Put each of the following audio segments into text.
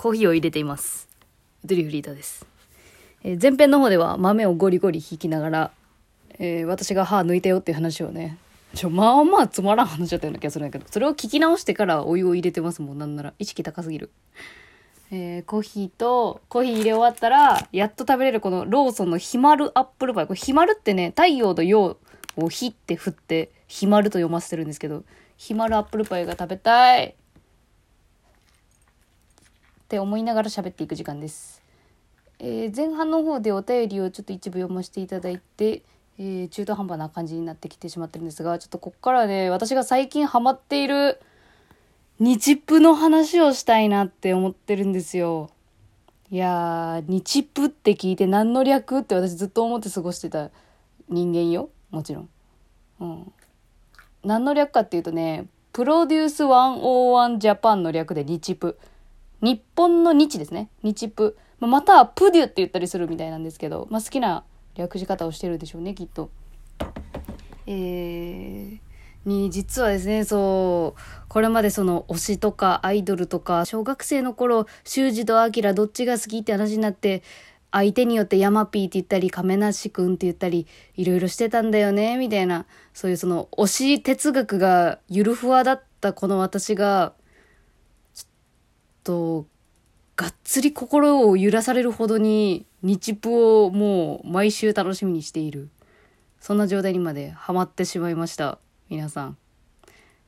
コーヒーを入れています。ドリフリーターです。えー前編の方では豆をゴリゴリ引きながら、えー私が歯抜いたよっていう話をね、ちょ、まあまあつまらん話だったような気がするんだけど、それを聞き直してからお湯を入れてますもん、なんなら。意識高すぎる。えーコーヒーと、コーヒー入れ終わったら、やっと食べれるこのローソンのひまるアップルパイ。これひまるってね、太陽と陽をひって振って、ひまると読ませてるんですけど、ひまるアップルパイが食べたいって思いながら喋っていく時間です。えー前半の方でお便りをちょっと一部読ませていただいて、えー中途半端な感じになってきてしまってるんですが、ちょっとこっからね、私が最近ハマっている日プの話をしたいなって思ってるんですよ。いやー、日プって聞いて何の略って私ずっと思って過ごしてた人間よ。もちろん。うん。何の略かっていうとね、プロデュース101ジャパンの略で日プ。日本の日ですね。日プ。またはプデュって言ったりするみたいなんですけど、まあ好きな略し方をしてるでしょうね、きっと。えー、に実はですねそうこれまでその推しとかアイドルとか小学生の頃修二とアキラどっちが好きって話になって相手によってヤマピーって言ったり亀梨くんって言ったりいろいろしてたんだよねみたいなそういうその推し哲学がゆるふわだったこの私がとがっつり心を揺らされるほどに日プをもう毎週楽しみにしている。そんな状態にまでハマってしまいました。皆さん。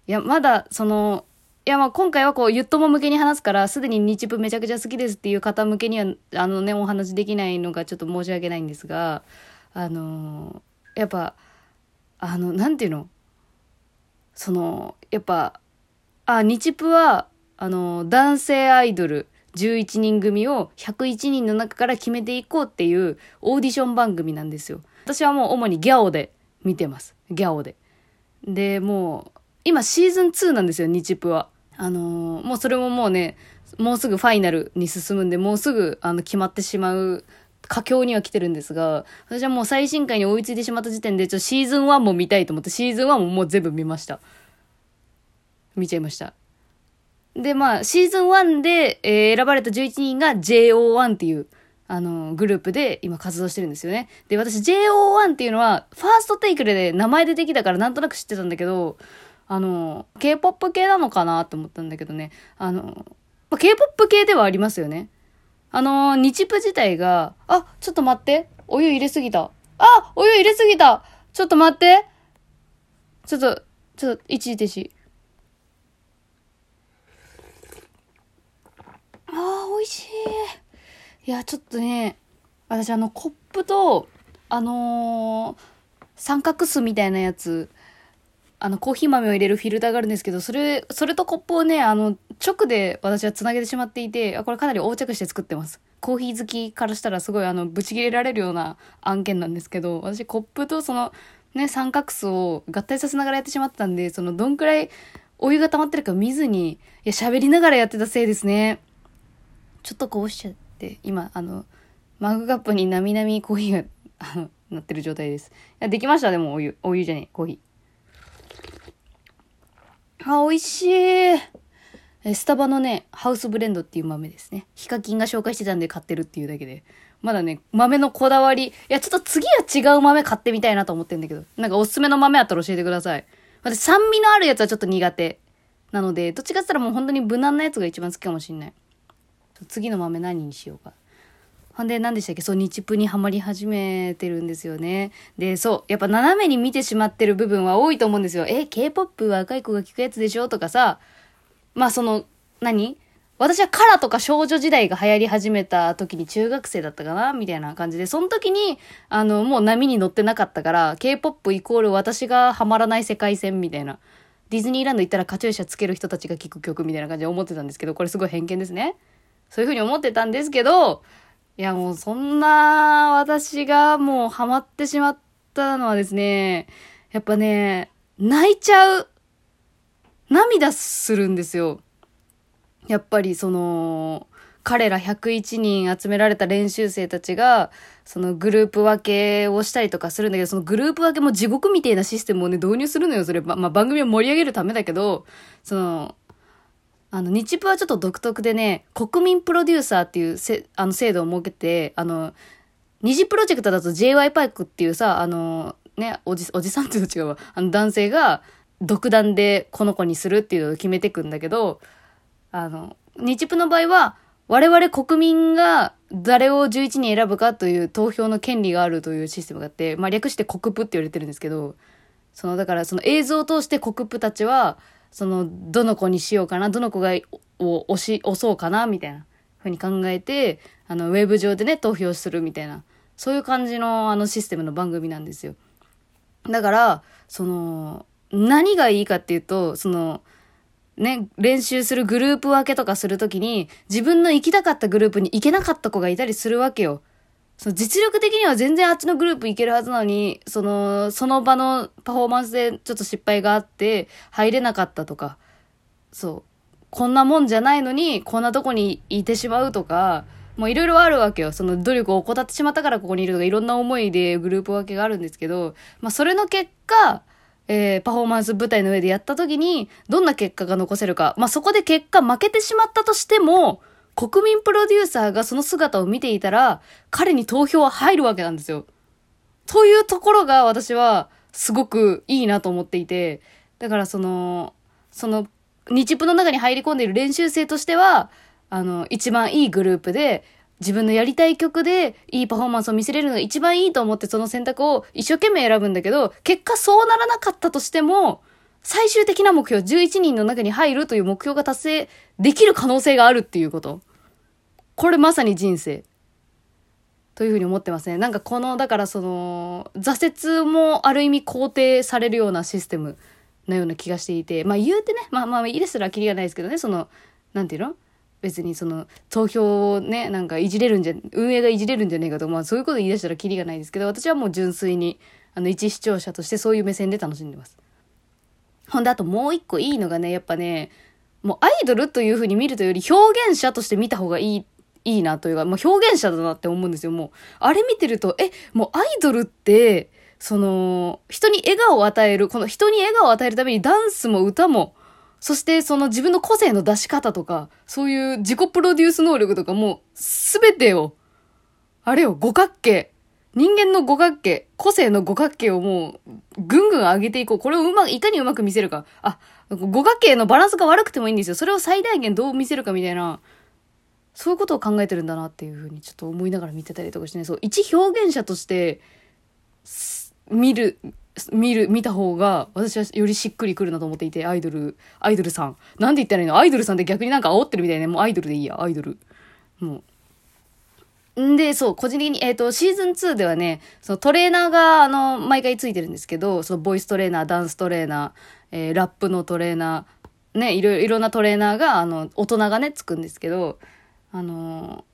いや、まだ、その、いや、まあ今回はこう、ゆっとも向けに話すから、すでに日プめちゃくちゃ好きですっていう方向けには、あのね、お話できないのがちょっと申し訳ないんですが、あのーやっぱ、あの、なんていうの？その、やっぱ、あ、日プは、あの、男性アイドル11人組を101人の中から決めていこうっていうオーディション番組なんですよ。私はもう主にギャオで見てます。ギャオで。で、もう、今シーズン2なんですよ、日プは。あのーもうそれももうね、もうすぐファイナルに進むんで、もうすぐ、あの、決まってしまう佳境には来てるんですが、私はもう最新回に追いついてしまった時点で、ちょっとシーズン1も見たいと思って、シーズン1ももう全部見ました。見ちゃいました。で、まあ、シーズン1で、えー選ばれた11人が JO1 っていう、あの、グループで今活動してるんですよね。で、私 JO1 っていうのは、ファーストテイクで名前出てきたからなんとなく知ってたんだけど、あの、K-POP 系なのかなって思ったんだけどね。あの、まあ、K-POP 系ではありますよね。あの、日プ自体が、あ、ちょっと待って。お湯入れすぎた。あ、お湯入れすぎた。ちょっと待って。ちょっと、ちょっと、一時停止。あー、美味しい。いや、ちょっとね、私あの、コップと、あのー三角巣みたいなやつ、あの、コーヒー豆を入れるフィルターがあるんですけど、それ、それとコップをね、あの、直で私は繋げてしまっていて、これかなり横着して作ってます。コーヒー好きからしたらすごいあの、ブチ切れられるような案件なんですけど、私コップとその、ね、三角巣を合体させながらやってしまったんで、その、どんくらいお湯が溜まってるか見ずに、いや、喋りながらやってたせいですね。ちょっとこうしちゃって、今、あの、マグカップになみなみコーヒーが、の、なってる状態です。いや、できました、でもお湯。お湯じゃねえ、コーヒー。あ、美味しい。スタバのね、ハウスブレンドっていう豆ですね。ヒカキンが紹介してたんで買ってるっていうだけで。まだね、豆のこだわり。いや、ちょっと次は違う豆買ってみたいなと思ってんだけど。なんかおすすめの豆あったら教えてください。私、酸味のあるやつはちょっと苦手。なので、どっちかって言ったらもう本当に無難なやつが一番好きかもしんない。次の豆何にしようか。ほんで、何でしたっけ？そう、日プにハマり始めてるんですよね。で、そう、やっぱ斜めに見てしまってる部分は多いと思うんですよ。え、K-POP 若い子が聞くやつでしょ？とかさ、まあその、何？私はカラとか少女時代が流行り始めた時に中学生だったかな？みたいな感じで、その時に、あの、もう波に乗ってなかったから、K-POP イコール私がハマらない世界線みたいな。ディズニーランド行ったらカチューシャつける人たちが聴く曲みたいな感じで思ってたんですけど、これすごい偏見ですね。そういう風に思ってたんですけど、いやもうそんな私がもうハマってしまったのはですね、やっぱね、泣いちゃう。涙するんですよ。やっぱりその、彼ら101人集められた練習生たちが、そのグループ分けをしたりとかするんだけど、そのグループ分けも地獄みたいなシステムをね、導入するのよ。それ、ま、まあ、番組を盛り上げるためだけど、その、あの、日プはちょっと独特でね、国民プロデューサーっていうせあの制度を設けて、あの、二次プロジェクトだと JY パイクっていうさ、あの、ね、おじ、おじさんっていうの違うわ。あの、男性が独断でこの子にするっていうのを決めてくんだけど、あの、日プの場合は、我々国民が誰を11人選ぶかという投票の権利があるというシステムがあって、まあ略して国プって言われてるんですけど、その、だからその映像を通して国プたちは、その、どの子にしようかな、どの子が、を押し、押そうかな、みたいな、ふうに考えて、あの、ウェブ上でね、投票するみたいな、そういう感じの、あの、システムの番組なんですよ。だから、その、何がいいかっていうと、その、ね、練習するグループ分けとかするときに、自分の行きたかったグループに行けなかった子がいたりするわけよ。その実力的には全然あっちのグループ行けるはずなのに、その、その場のパフォーマンスでちょっと失敗があって入れなかったとか、そう。こんなもんじゃないのに、こんなとこにいてしまうとか、もういろいろあるわけよ。その努力を怠ってしまったからここにいるとか、いろんな思いでグループ分けがあるんですけど、まあそれの結果、えー、パフォーマンス舞台の上でやった時に、どんな結果が残せるか。まあそこで結果負けてしまったとしても、国民プロデューサーがその姿を見ていたら、彼に投票は入るわけなんですよ。というところが私はすごくいいなと思っていて、だからその、その、日プの中に入り込んでいる練習生としては、あの、一番いいグループで、自分のやりたい曲でいいパフォーマンスを見せれるのが一番いいと思ってその選択を一生懸命選ぶんだけど、結果そうならなかったとしても、最終的な目標、11人の中に入るという目標が達成できる可能性があるっていうこと。これまさに人生。というふうに思ってますね。なんかこの、だからその、挫折もある意味肯定されるようなシステムのような気がしていて、まあ言うてね、まあまあいいですらきりがないですけどね、その、なんていうの？別にその投票をね、なんかいじれるんじゃ、運営がいじれるんじゃねえかと、まあそういうこと言い出したらきりがないですけど、私はもう純粋に、あの一視聴者としてそういう目線で楽しんでます。ほんであともう一個いいのがね、やっぱね、もうアイドルというふうに見るというより表現者として見た方がいい、いいなというか、もう表現者だなって思うんですよ、もう。あれ見てると、え、もうアイドルって、その、人に笑顔を与える、この人に笑顔を与えるためにダンスも歌も、そしてその自分の個性の出し方とか、そういう自己プロデュース能力とかも、すべてを、あれよ、五角形。人間の五角形、個性の五角形をもう、ぐんぐん上げていこう。これをうまく、いかにうまく見せるか。あ、五角形のバランスが悪くてもいいんですよ。それを最大限どう見せるかみたいな、そういうことを考えてるんだなっていうふうにちょっと思いながら見てたりとかしてね、そう、一表現者として、見る、見る、見た方が、私はよりしっくりくるなと思っていて、アイドル、アイドルさん。なんで言ったらいいの？アイドルさんって逆になんか煽ってるみたいね。もうアイドルでいいや、アイドル。もう。んで、そう、個人的に、えっ、ー、と、シーズン2ではね、そのトレーナーが、あの、毎回ついてるんですけど、そのボイストレーナー、ダンストレーナー、えー、ラップのトレーナー、ね、いろいろなトレーナーが、あの、大人がね、つくんですけど、あの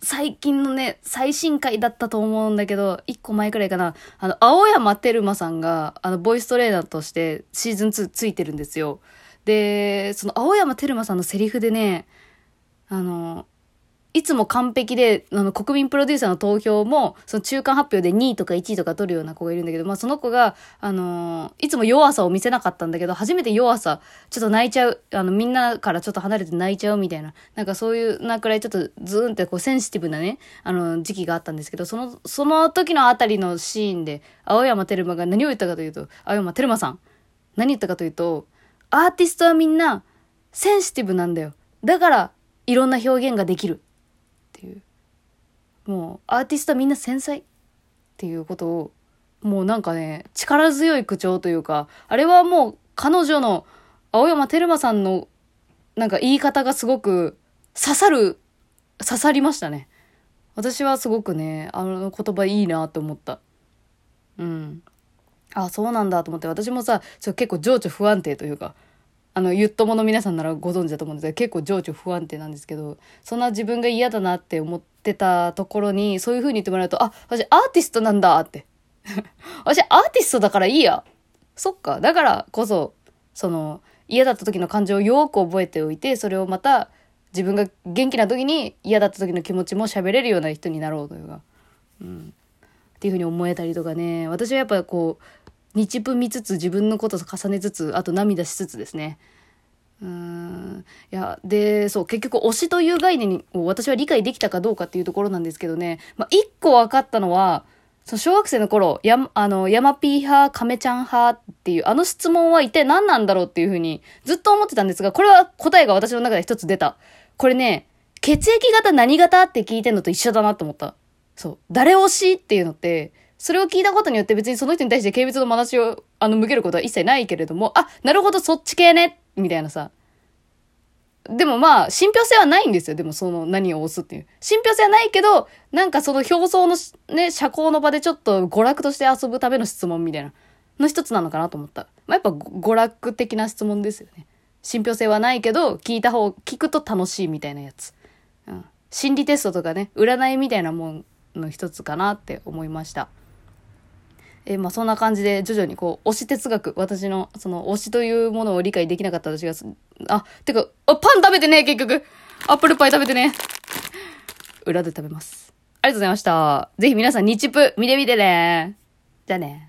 最近のね、最新回だったと思うんだけど、一個前くらいかな、あの、青山テルマさんが、あの、ボイストレーナーとしてシーズン2ついてるんですよ。で、その青山テルマさんのセリフでね、あの、いつも完璧で、あの、国民プロデューサーの投票も、その中間発表で2位とか1位とか取るような子がいるんだけど、まあその子が、あのー、いつも弱さを見せなかったんだけど、初めて弱さ、ちょっと泣いちゃう、あの、みんなからちょっと離れて泣いちゃうみたいな、なんかそういうなくらいちょっとズーンってこうセンシティブなね、あの、時期があったんですけど、その、その時のあたりのシーンで、青山テルマが何を言ったかというと、青山テルマさん、何言ったかというと、アーティストはみんな、センシティブなんだよ。だから、いろんな表現ができる。ていう。もうアーティストみんな繊細っていうことをもうなんかね力強い口調というかあれはもう彼女の青山テルマさんのなんか言い方がすごく刺さる刺さりましたね。私はすごくねあの言葉いいなって思った。うん。あそうなんだと思って私もさちょ結構情緒不安定というかあの、ゆっともの皆さんならご存知だと思うんですけど、結構情緒不安定なんですけど、そんな自分が嫌だなって思ってたところに、そういう風に言ってもらうと、あ、私アーティストなんだって。私アーティストだからいいや。そっか。だからこそ、その、嫌だった時の感情をよく覚えておいて、それをまた自分が元気な時に嫌だった時の気持ちも喋れるような人になろうというか、うん。っていう風に思えたりとかね。私はやっぱこう、日分見つつ自分のことと重ねつつあと涙しつつですねうん。いや、で、そう、結局推しという概念を私は理解できたかどうかっていうところなんですけどね。まあ、一個分かったのは、そう、小学生の頃、や、あの、ヤマピー派、カメちゃん派っていう、あの質問は一体何なんだろうっていうふうにずっと思ってたんですが、これは答えが私の中で一つ出た。これね、血液型何型って聞いてんのと一緒だなと思った。そう。誰推しっていうのって、それを聞いたことによって別にその人に対して軽蔑の話を、あの、向けることは一切ないけれども、あ、なるほど、そっち系ね、みたいなさ。でもまあ、信憑性はないんですよ。でもその何を押すっていう。信憑性はないけど、なんかその表層のね、社交の場でちょっと娯楽として遊ぶための質問みたいな、の一つなのかなと思った。まあ、やっぱ娯楽的な質問ですよね。信憑性はないけど、聞いた方、聞くと楽しいみたいなやつ。うん。心理テストとかね、占いみたいなもんの一つかなって思いました。え、まあそんな感じで徐々にこう、推し哲学、私のその推しというものを理解できなかった私が、あ、てか、あ、パン食べてね、結局。アップルパイ食べてね。裏で食べます。ありがとうございました。ぜひ皆さん日プ見てみてね。じゃあね。